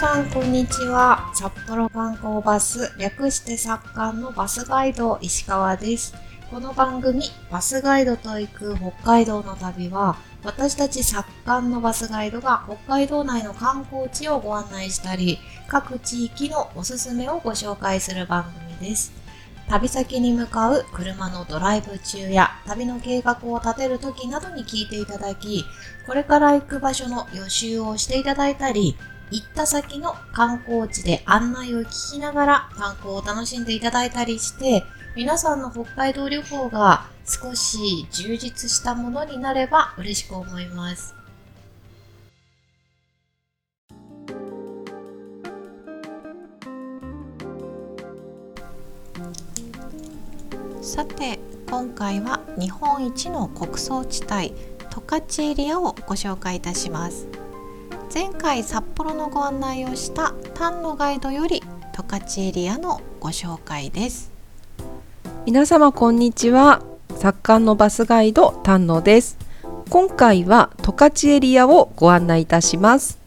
さんこんにちは。札幌観光バス略して作家のバスガイド石川です。この番組バスガイドと行く北海道の旅は私たち作家のバスガイドが北海道内の観光地をご案内したり各地域のおすすめをご紹介する番組です。旅先に向かう車のドライブ中や旅の計画を立てる時などに聞いていただき、これから行く場所の予習をしていただいたり、行った先の観光地で案内を聞きながら観光を楽しんでいただいたりして、皆さんの北海道旅行が少し充実したものになれば嬉しく思います。さて今回は日本一の穀倉地帯十勝エリアをご紹介いたします前回札幌のご案内をした丹野ガイドより十勝エリアのご紹介です。皆様こんにちは。作家のバスガイド丹野です。今回は十勝エリアをご案内いたします。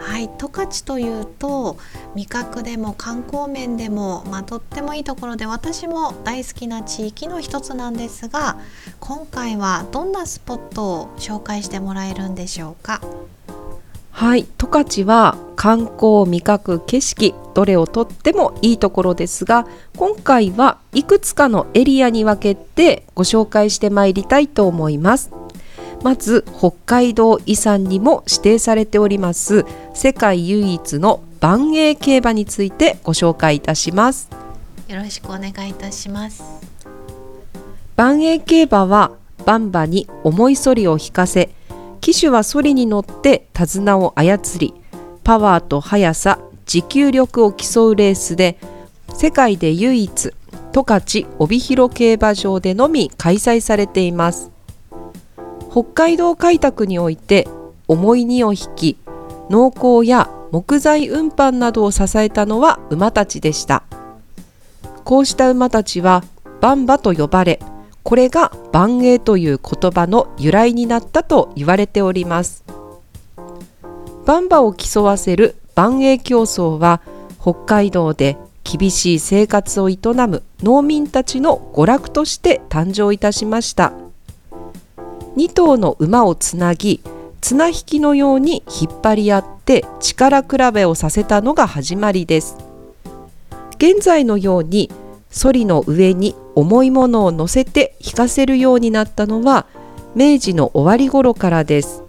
はい十勝というと味覚でも観光面でも、まあ、とってもいいところで私も大好きな地域の一つなんですが今回はどんなスポットを紹介してもらえるんでしょうか？はい。十勝は観光味覚景色どれをとってもいいところですが今回はいくつかのエリアに分けてご紹介してまいりたいと思います。まず北海道遺産にも指定されております世界唯一の万栄競馬についてご紹介いたします。よろしくお願いいたします。万栄競馬はバンバに重いソリを引かせ騎手はソリに乗って手綱を操りパワーと速さ持久力を競うレースで世界で唯一十勝帯広競馬場でのみ開催されています。北海道開拓において重い荷を引き農耕や木材運搬などを支えたのは馬たちでした。こうした馬たちはバンバと呼ばれこれが万栄という言葉の由来になったと言われております。バンバを競わせる万栄競争は北海道で厳しい生活を営む農民たちの娯楽として誕生いたしました。2頭の馬をつなぎ綱引きのように引っ張り合って力比べをさせたのが始まりです。現在のようにソリの上に重いものを乗せて引かせるようになったのは明治の終わり頃からです。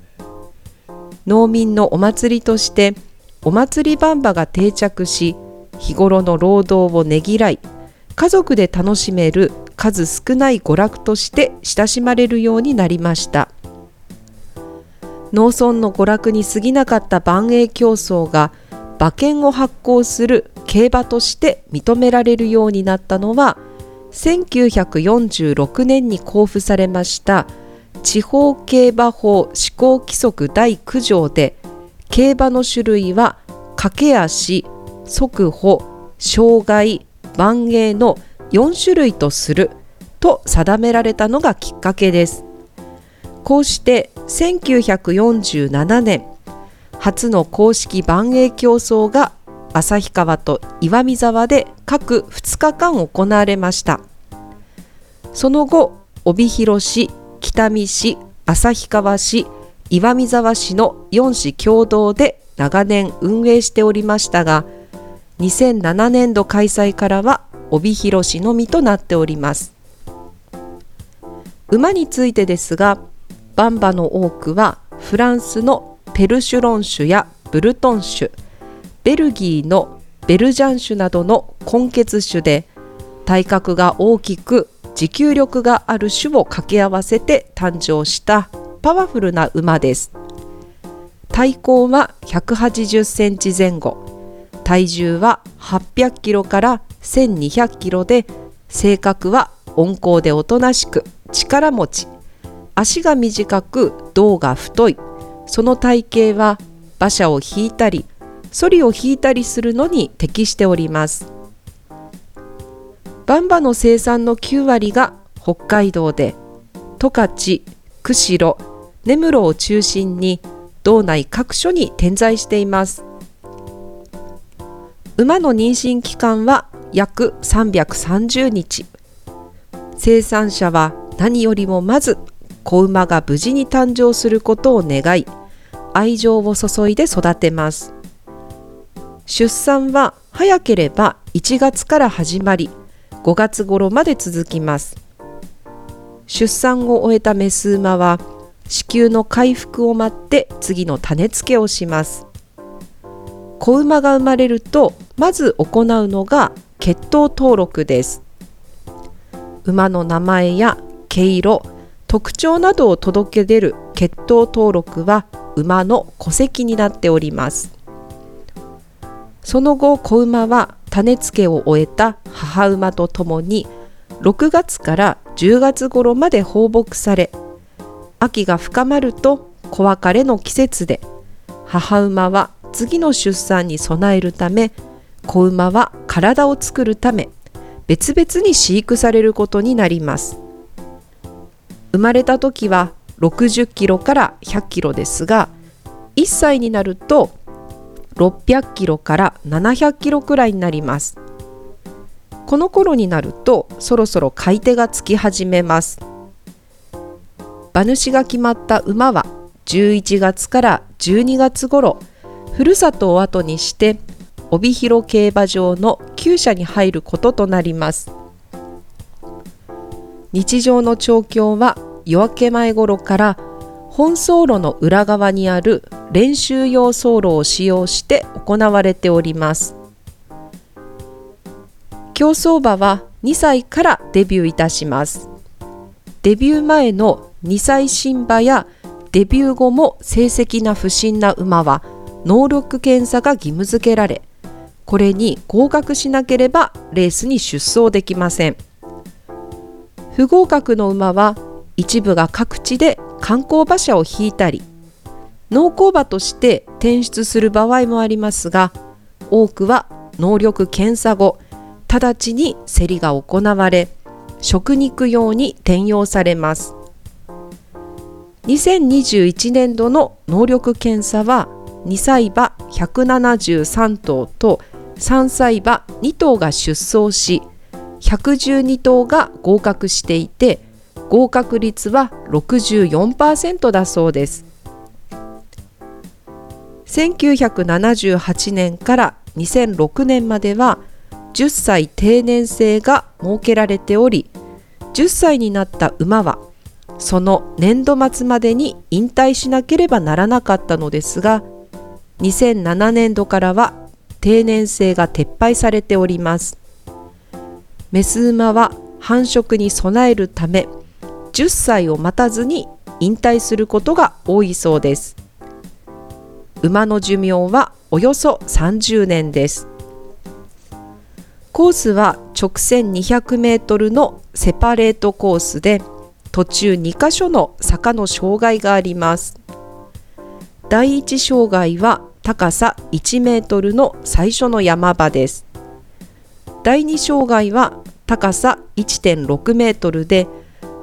農民のお祭りとしてお祭りばんばが定着し日頃の労働をねぎらい家族で楽しめる数少ない娯楽として親しまれるようになりました。農村の娯楽に過ぎなかった万栄競争が馬券を発行する競馬として認められるようになったのは1946年に公布されました地方競馬法施行規則第9条で競馬の種類は駆け足、速歩、障害、万栄の4種類とすると定められたのがきっかけです。こうして1947年初の公式万栄競争が旭川と岩見沢で各2日間行われました。その後帯広市北見市旭川市岩見沢市の4市共同で長年運営しておりましたが2007年度開催からは帯広市のみとなっております。馬についてですがバンバの多くはフランスのペルシュロン種やブルトン種ベルギーのベルジャン種などの根血種で体格が大きく持久力がある種を掛け合わせて誕生したパワフルな馬です。体高は180センチ前後。体重は800キロから1200キロで性格は温厚でおとなしく力持ち。足が短く胴が太い。その体型は馬車を引いたりソリを引いたりするのに適しております。バンバの生産の9割が北海道で十勝、釧路、根室を中心に道内各所に点在しています。馬の妊娠期間は約330日。生産者は何よりもまず子馬が無事に誕生することを願い愛情を注いで育てます。出産は早ければ1月から始まり5月頃まで続きます。出産を終えたメス馬は子宮の回復を待って次の種付けをします。子馬が生まれるとまず行うのが血統登録です。馬の名前や毛色特徴などを届け出る血統登録は馬の戸籍になっております。その後子馬は種付けを終えた母馬とともに6月から10月頃まで放牧され秋が深まると子別れの季節で母馬は次の出産に備えるため子馬は体を作るため別々に飼育されることになります。生まれた時は60キロから100キロですが1歳になると600キロから700キロくらいになります。この頃になるとそろそろ買い手がつき始めます。馬主が決まった馬は11月から12月頃ふるさとを後にして帯広競馬場の厩舎に入ることとなります。日常の調教は夜明け前頃から本走路の裏側にある練習用走路を使用して行われております。競走馬は2歳からデビューいたします。デビュー前の2歳新馬やデビュー後も成績な不審な馬は能力検査が義務付けられこれに合格しなければレースに出走できません。不合格の馬は一部が各地で観光馬車を引いたり農耕馬として転出する場合もありますが多くは能力検査後直ちに競りが行われ食肉用に転用されます。2021年度の能力検査は2歳馬173頭と3歳馬2頭が出走し112頭が合格していて合格率は64%だそうです。1978年から2006年までは10歳定年制が設けられており10歳になった馬はその年度末までに引退しなければならなかったのですが2007年度からは定年制が撤廃されております。メス馬は繁殖に備えるため10歳を待たずに引退することが多いそうです。馬の寿命はおよそ30年です。コースは直線200メートルのセパレートコースで途中2カ所の坂の障害があります。第1障害は高さ1メートルの最初の山場です。第2障害は高さ1.6メートルで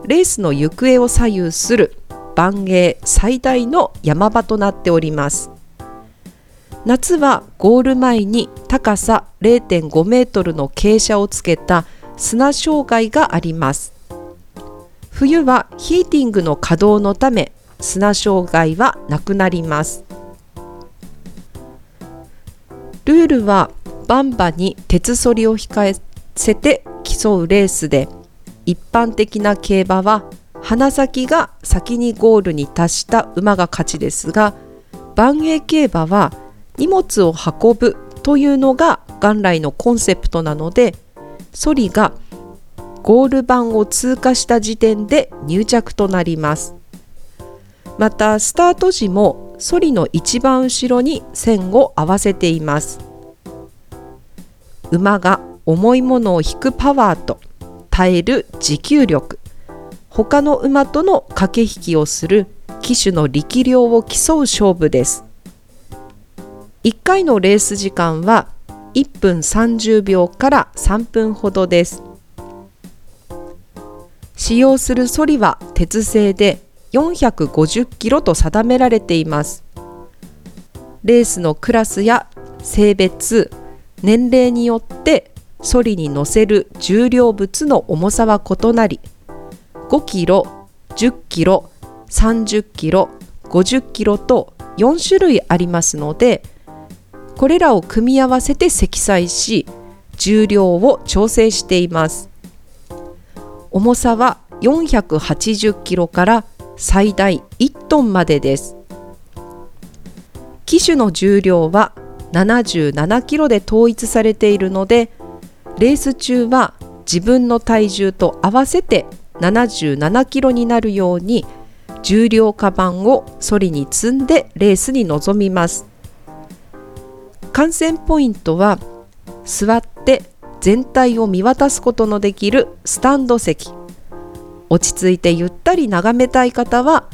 レースの行方を左右する万栄最大の山場となっております。夏はゴール前に高さ0.5メートルの傾斜をつけた砂障害があります。冬はヒーティングの稼働のため砂障害はなくなります。ルールはバンバに鉄ソリを控えせて競うレースで一般的な競馬は鼻先が先にゴールに達した馬が勝ちですが万栄競馬は荷物を運ぶというのが元来のコンセプトなのでソリがゴール板を通過した時点で入着となります。またスタート時もソリの一番後ろに線を合わせています。馬が重いものを引くパワーと耐える持久力。他の馬との駆け引きをする騎手の力量を競う勝負です。1回のレース時間は1分30秒から3分ほどです。使用するソリは鉄製で450キロと定められています。レースのクラスや性別年齢によってソリに乗せる重量物の重さは異なり5キロ、10キロ、30キロ、50キロと4種類ありますのでこれらを組み合わせて積載し重量を調整しています。重さは480キロから最大1トンまでです。機種の重量は77キロで統一されているのでレース中は自分の体重と合わせて77キロになるように重量カバンをソリに積んでレースに臨みます。観戦ポイントは座って全体を見渡すことのできるスタンド席。落ち着いてゆったり眺めたい方は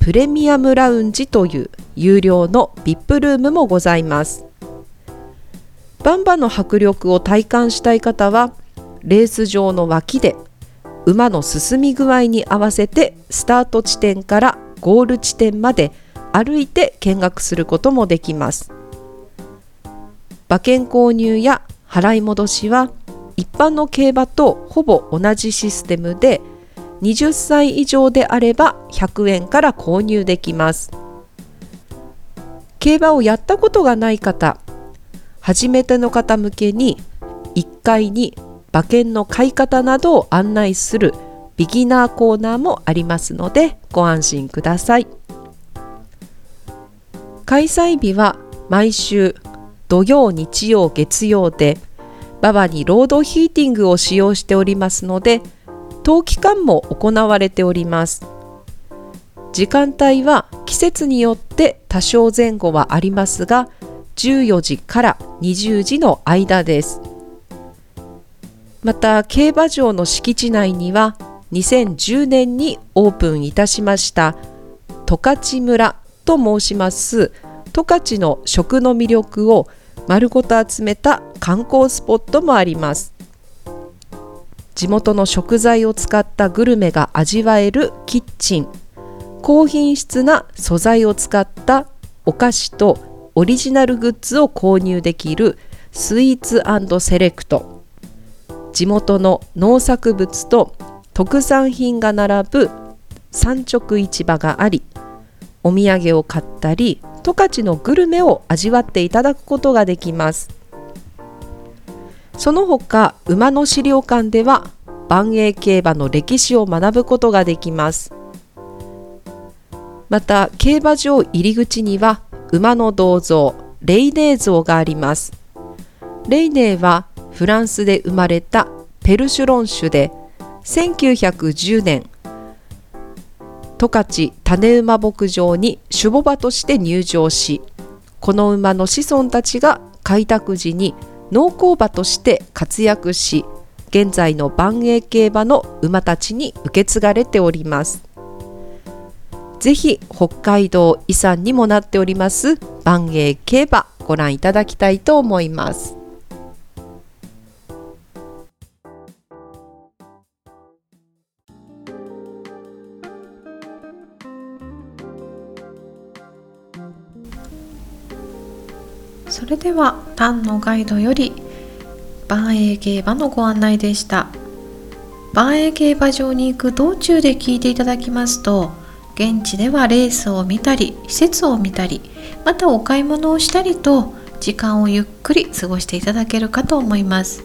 プレミアムラウンジという有料の VIP ルームもございます。バンバの迫力を体感したい方はレース場の脇で馬の進み具合に合わせてスタート地点からゴール地点まで歩いて見学することもできます。馬券購入や払い戻しは一般の競馬とほぼ同じシステムで20歳以上であれば100円から購入できます。競馬をやったことがない方初めての方向けに1階に馬券の買い方などを案内するビギナーコーナーもありますのでご安心ください。開催日は毎週土曜日曜月曜で馬場にロードヒーティングを使用しておりますので冬期間も行われております。時間帯は季節によって多少前後はありますが14時から20時の間です。また競馬場の敷地内には2010年にオープンいたしました十勝村と申します十勝の食の魅力を丸ごと集めた観光スポットもあります。地元の食材を使ったグルメが味わえるキッチン高品質な素材を使ったお菓子とオリジナルグッズを購入できるスイーツセレクト。地元の農作物と特産品が並ぶ産直市場がありお土産を買ったり十勝のグルメを味わっていただくことができます。その他馬の資料館では万栄競馬の歴史を学ぶことができます。また競馬場入り口には馬の銅像レイネー像があります。レイネーはフランスで生まれたペルシュロン種で1910年十勝種馬牧場に守護馬として入場しこの馬の子孫たちが開拓時に農耕馬として活躍し現在の万栄競馬の馬たちに受け継がれております。ぜひ北海道遺産にもなっております万栄競馬ご覧いただきたいと思います。それでは単のガイドより万栄競馬のご案内でした。万栄競馬場に行く道中で聞いていただきますと現地ではレースを見たり施設を見たりまたお買い物をしたりと時間をゆっくり過ごしていただけるかと思います。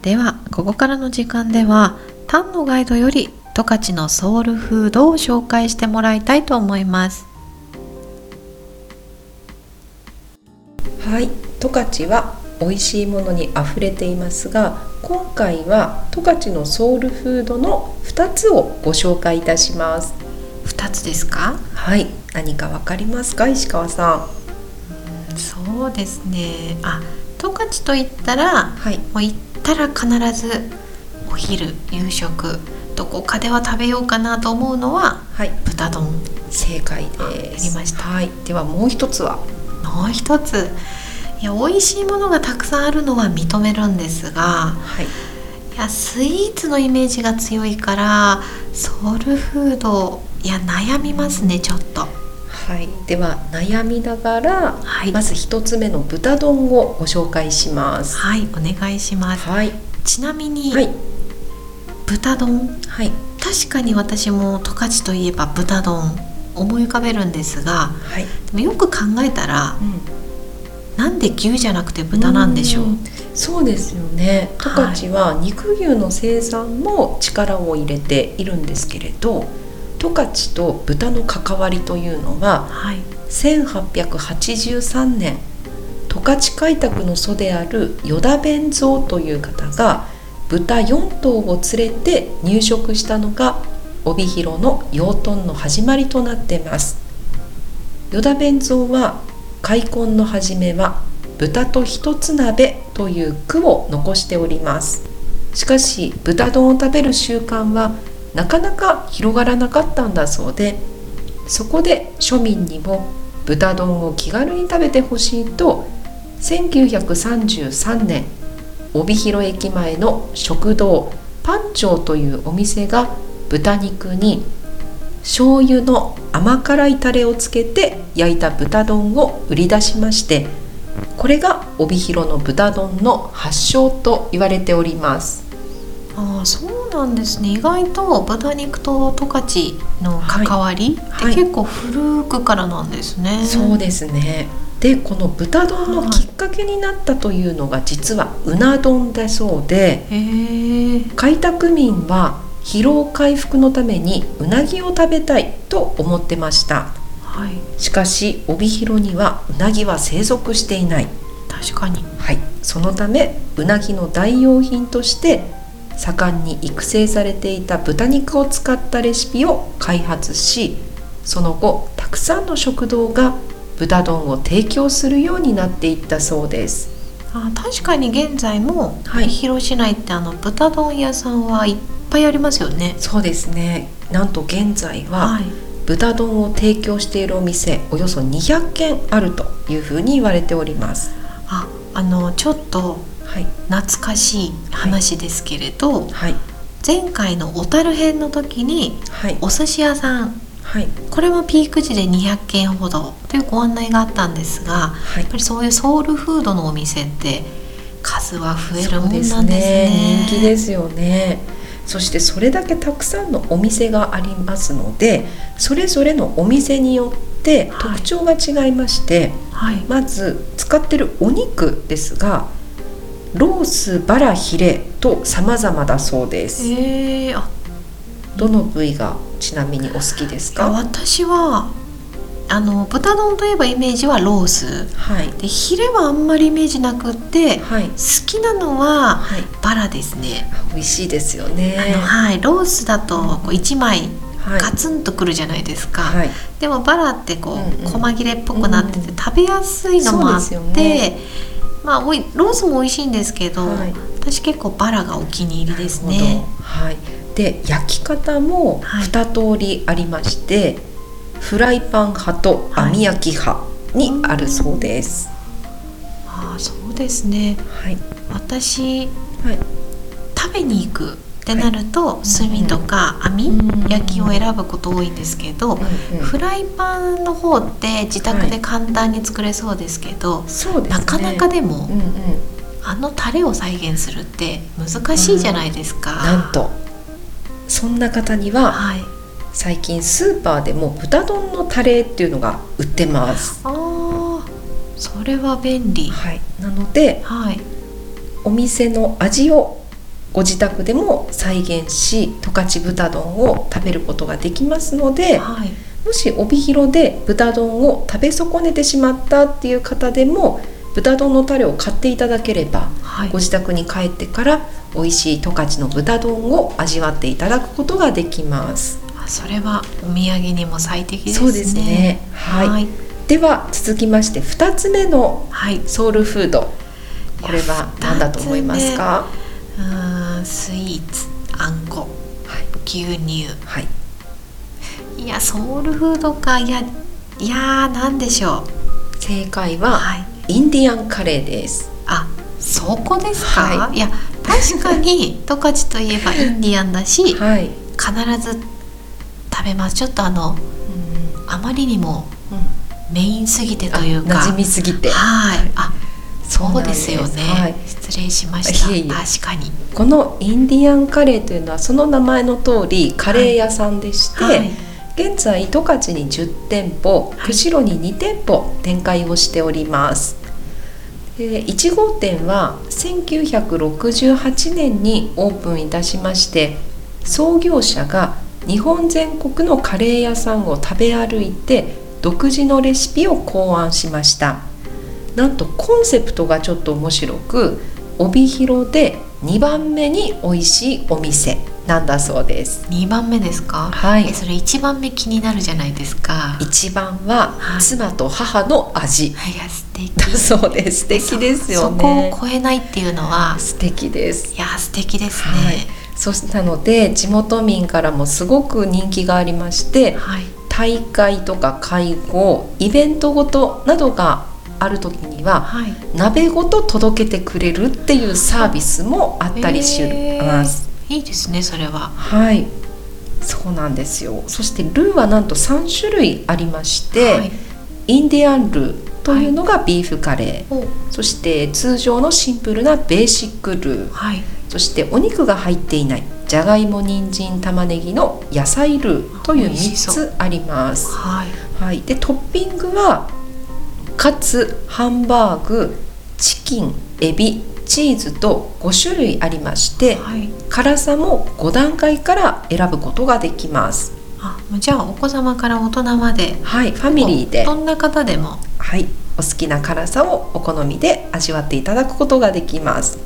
ではここからの時間では単のガイドより十勝のソウルフードを紹介してもらいたいと思います。はい十勝は美味しいものにあふれていますが今回は十勝のソウルフードの2つをご紹介いたします。2つですか？はい何かわかりますか？石川さん。そうですね。あ十勝と言ったら、はい、もう行ったら必ずお昼夕食どこかでは食べようかなと思うのは、はい、豚丼。正解です。やりました、はい、ではもう一つは？もう一つ。いや美味しいものがたくさんあるのは認めるんですが、はい、いやスイーツのイメージが強いからソウルフードいや悩みますねちょっと。ははい、では悩みながら、はい。まず一つ目の豚丼をご紹介します。はいお願いします。はい、ちなみに、はい、豚丼？はい、確かに私も十勝といえば豚丼思い浮かべるんですがはい、でもよく考えたらうん、なんで牛じゃなくて豚なんでしょう、ん。そうですよね。十はい。勝は肉牛の生産も力を入れているんですけれど、十勝と豚の関わりというのははい。1883年十勝開拓の祖である依田弁蔵という方が豚4頭を連れて入植したのが帯広の養豚の始まりとなっています。依田弁蔵は開墾の始めは豚と一つ鍋という句を残しております。しかし豚丼を食べる習慣はなかなか広がらなかったんだそうでそこで庶民にも豚丼を気軽に食べてほしいと1933年帯広駅前の食堂パンチョーというお店が豚肉に醤油の甘辛いタレをつけて焼いた豚丼を売り出しましてこれが帯広の豚丼の発祥と言われております。ああそうなんですね。意外と豚肉と十勝の関わりってはい。結構古くからなんですね、そうですね。でこの豚丼のきっかけになったというのが実はうな丼だそうで開拓民は疲労回復のためにうなぎを食べたいと思ってました。はい。しかし帯広にはうなぎは生息していない。確かに。はい、そのためうなぎの代用品として盛んに育成されていた豚肉を使ったレシピを開発しその後たくさんの食堂が豚丼を提供するようになっていったそうです。あ確かに現在もはい。帯広市内ってあの豚丼屋さんはいっぱいありますよね。そうですね。なんと現在は、い。豚丼を提供しているお店およそ200軒あるというふうに言われております。ああのちょっとはい。懐かしい話ですけれど、はい。前回の小樽編の時にはい。お寿司屋さん。はい。これもピーク時で200軒ほど。というご案内があったんですがはい。やっぱりそういうソウルフードのお店って数は増えるもんなんですそうね。人気ですよね。そしてそれだけたくさんのお店がありますのでそれぞれのお店によってはい。特徴が違いまして、はい、まず使ってるお肉ですがロースバラヒレと様々だそうです。えー、あ。どの部位がちなみにお好きですか？私はあの豚丼といえばイメージはロース。はい。でヒレはあんまりイメージなくってはい。好きなのははい。バラですね。美味しいですよね。あのはい、ロースだとこう1枚はい。ガツンとくるじゃないですか、はい。でもバラってこう、うんうん。細切れっぽくなっててうん。食べやすいのもあって、そうですよねまあおいロースも美味しいんですけど、はい。私結構バラがお気に入りですね。ど。はい、で焼き方もはい。2通りありまして、フライパン派と網焼き派にあるそうです。ああそうですね。はい、私はい、食べに行くってなると、炭とか網、うん焼きを選ぶこと多いんですけど、フライパンの方って自宅で簡単に作れそうですけど、そうですね。なかなかでも、うんうん、あのタレを再現するって難しいじゃないですか。なんとそんな方にははい。最近スーパーでも豚丼のタレっていうのが売ってます。ああ、それは便利。はい、なのではい。お店の味をご自宅でも再現し十勝豚丼を食べることができますのではい。もし帯広で豚丼を食べ損ねてしまったっていう方でも豚丼のタレを買っていただければはいご。自宅に帰ってから美味しい十勝の豚丼を味わっていただくことができます。あそれはお土産にも最適ですね。そうですねはいはい。では続きまして2つ目のはい。ソウルフードこれは何だと思いますか？うーんスイーツ、あんこ、はい、牛乳。はい、いやソウルフードかいやいやーなんでしょう。正解ははい。インディアンカレーです。あそこですか？、はいや確かに 十勝といえばインディアンだし、はい、必ず食べます。ちょっとあのあまりにもうんうんメインすぎてというか馴染みすぎてはいあそうですよね、はい、失礼しました。確かに。このインディアンカレーというのはその名前の通りカレー屋さんでして、はい。現在十勝に10店舗はい。釧路に2店舗展開をしております。で1号店は1968年にオープンいたしまして創業者が日本全国のカレー屋さんを食べ歩いて独自のレシピを考案しましたなんとコンセプトがちょっと面白く帯広で2番目に美味しいお店なんだそうです。2番目ですか？はい。えそれ1番目気になるじゃないですか。一番ははい。妻と母の味。いや素敵。だそうです。素敵ですよそこねを超えないっていうのは素敵です。いや素敵ですね。はい。そしたので地元民からもすごく人気がありましてはい、大会とか会合イベントごとなどがある時にははい、鍋ごと届けてくれるっていうサービスもあったりします、いいですねそれは。はい。そうなんですよ。そしてルーはなんと3種類ありまして、はい。インディアンルーというのがビーフカレー、お。そして通常のシンプルなベーシックル。ーはい。そしてお肉が入っていないじゃがいも人参玉ねぎの野菜ルーという3つあります。はい。はい、でトッピングはカツハンバーグチキンエビチーズと5種類ありましてはい。辛さも5段階から選ぶことができます。あじゃあお子様から大人まではい、ファミリーで。どんな方でも。はい、お好きな辛さをお好みで味わっていただくことができます。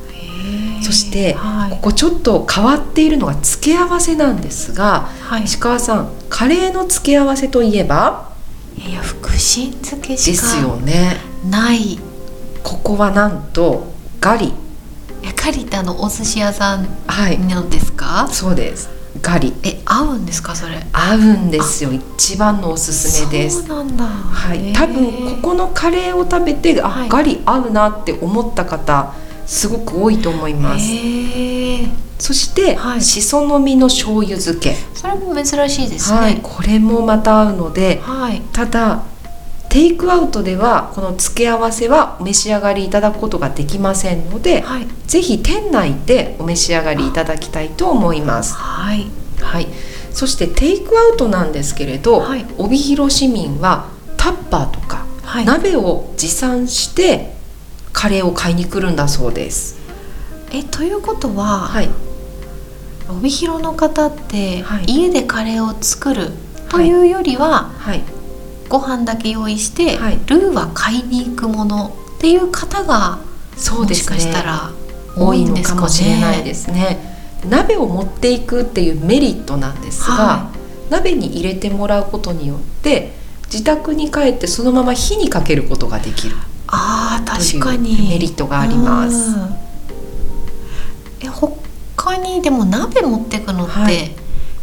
そしてはい。ここちょっと変わっているのが付け合わせなんですがはい。石川さんカレーの付け合わせといえば？いや福神漬けでしすよかね。ない。ここはなんとガリ。えカリってあのお寿司屋さんはい。のですか？そうです。ガリ。え合うんですかそれ？合うんですよ。一番のおすすめです。そうなんだ。はい、多分ここのカレーを食べてあ、はい。ガリ合うなって思った方すごく多いと思います。へえそして、はい。しその実の醤油漬け、それも珍しいですね。はい、これもまた合うのではい。ただテイクアウトではこの付け合わせはお召し上がりいただくことができませんので、はい。ぜひ店内でお召し上がりいただきたいと思います。はい。はい、そしてテイクアウトなんですけれど、はい。帯広市民はタッパーとか、はい。鍋を持参してカレーを買いに来るんだそうです。えということは、はい、帯広の方って、はい。家でカレーを作るというよりは、はい、ご飯だけ用意して、はい。ルーは買いに行くものっていう方がそうですね。もしかしたら多いんですかねかもしれないですね。鍋を持っていくっていうメリットなんですが、は鍋に入れてもらうことによって自宅に帰ってそのまま火にかけることができる。あーという確かにメリットがあります。うんえ他にでも鍋持ってくのって、はい。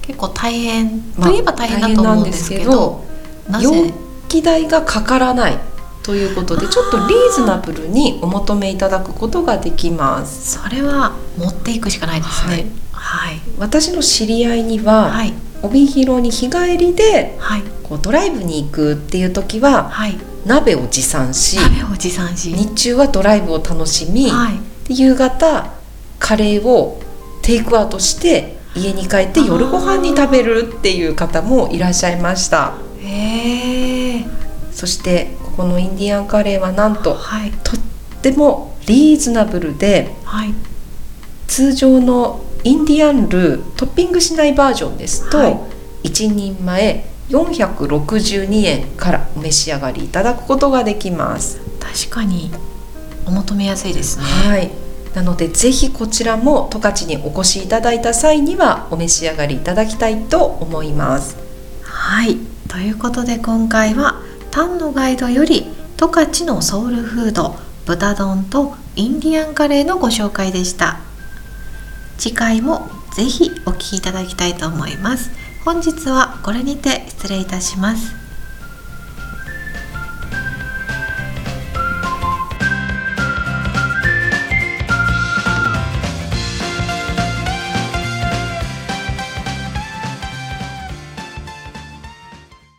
結構大変まあといえば大変だと思うんですけど,、な容ぜ？器代がかからないということでちょっとリーズナブルにお求めいただくことができます。それは持っていくしかないですね。はい。私の知り合いには、はい。帯広に日帰りではい。こうドライブに行くっていう時ははい。鍋を持参し鍋を持参し。日中はドライブを楽しみ、はい。で夕方カレーをテイクアウトして家に帰って夜ご飯に食べるっていう方もいらっしゃいました。へえそしてここのインディアンカレーはなんとはい。とってもリーズナブルではい。通常のインディアンルートッピングしないバージョンですと、はい。1人前462円からお召し上がりいただくことができます。確かにお求めやすいですね。はいなのでぜひこちらも十勝にお越しいただいた際にはお召し上がりいただきたいと思います。はい。ということで今回はタンのガイドより十勝のソウルフード豚丼とインディアンカレーのご紹介でした。次回もぜひお聞きいただきたいと思います。本日はこれにて失礼いたします。